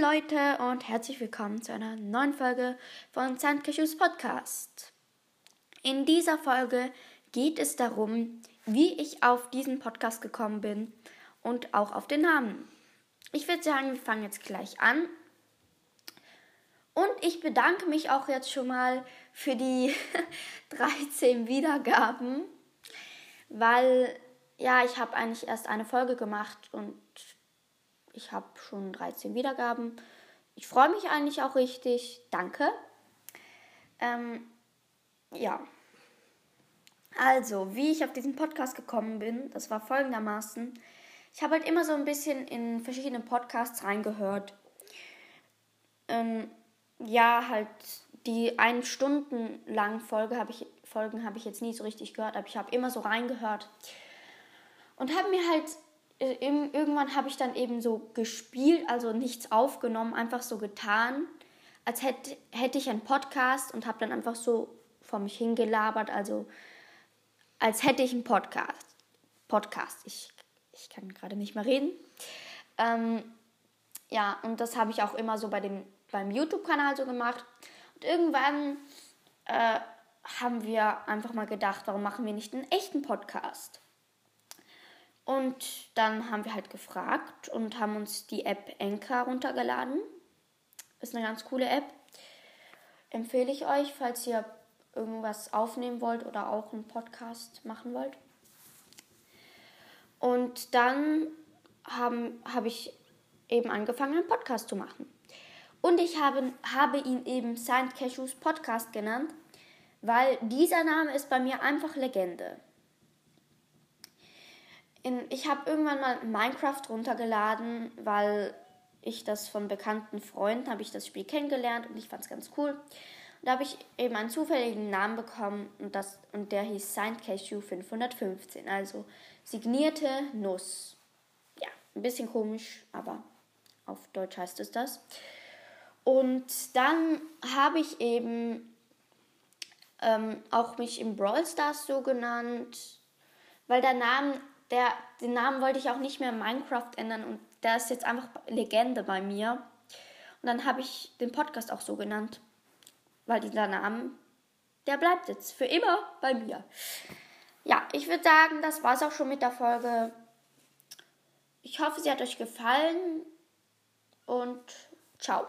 Leute und herzlich willkommen zu einer neuen Folge von Sandcashews Podcast. In dieser Folge geht es darum, wie ich auf diesen Podcast gekommen bin und auch auf den Namen. Ich würde sagen, wir fangen jetzt gleich an. Und ich bedanke mich auch jetzt schon mal für die 13 Wiedergaben, weil ja, ich habe eigentlich erst eine Folge gemacht und ich habe schon 13 Wiedergaben. Ich freue mich eigentlich auch richtig. Danke. Ähm, ja. Also, wie ich auf diesen Podcast gekommen bin, das war folgendermaßen. Ich habe halt immer so ein bisschen in verschiedene Podcasts reingehört. Ähm, ja, halt die ein Stunden langen Folge habe ich, Folgen habe ich jetzt nie so richtig gehört, aber ich habe immer so reingehört. Und habe mir halt irgendwann habe ich dann eben so gespielt, also nichts aufgenommen, einfach so getan, als hätte, hätte ich einen Podcast und habe dann einfach so vor mich hingelabert, also als hätte ich einen Podcast. Podcast, ich, ich kann gerade nicht mehr reden. Ähm, ja, und das habe ich auch immer so bei dem, beim YouTube-Kanal so gemacht. Und irgendwann äh, haben wir einfach mal gedacht, warum machen wir nicht einen echten Podcast? Und dann haben wir halt gefragt und haben uns die App Enka runtergeladen. Ist eine ganz coole App. Empfehle ich euch, falls ihr irgendwas aufnehmen wollt oder auch einen Podcast machen wollt. Und dann habe hab ich eben angefangen, einen Podcast zu machen. Und ich habe, habe ihn eben Saint Cashews Podcast genannt, weil dieser Name ist bei mir einfach Legende in, ich habe irgendwann mal Minecraft runtergeladen, weil ich das von bekannten Freunden habe ich das Spiel kennengelernt und ich fand es ganz cool. Und da habe ich eben einen zufälligen Namen bekommen und, das, und der hieß Signed Cashew 515, also signierte Nuss. Ja, ein bisschen komisch, aber auf Deutsch heißt es das. Und dann habe ich eben ähm, auch mich im Brawl Stars so genannt, weil der Name der, den Namen wollte ich auch nicht mehr Minecraft ändern und der ist jetzt einfach Legende bei mir. Und dann habe ich den Podcast auch so genannt, weil dieser Name, der bleibt jetzt für immer bei mir. Ja, ich würde sagen, das war es auch schon mit der Folge. Ich hoffe, sie hat euch gefallen und ciao.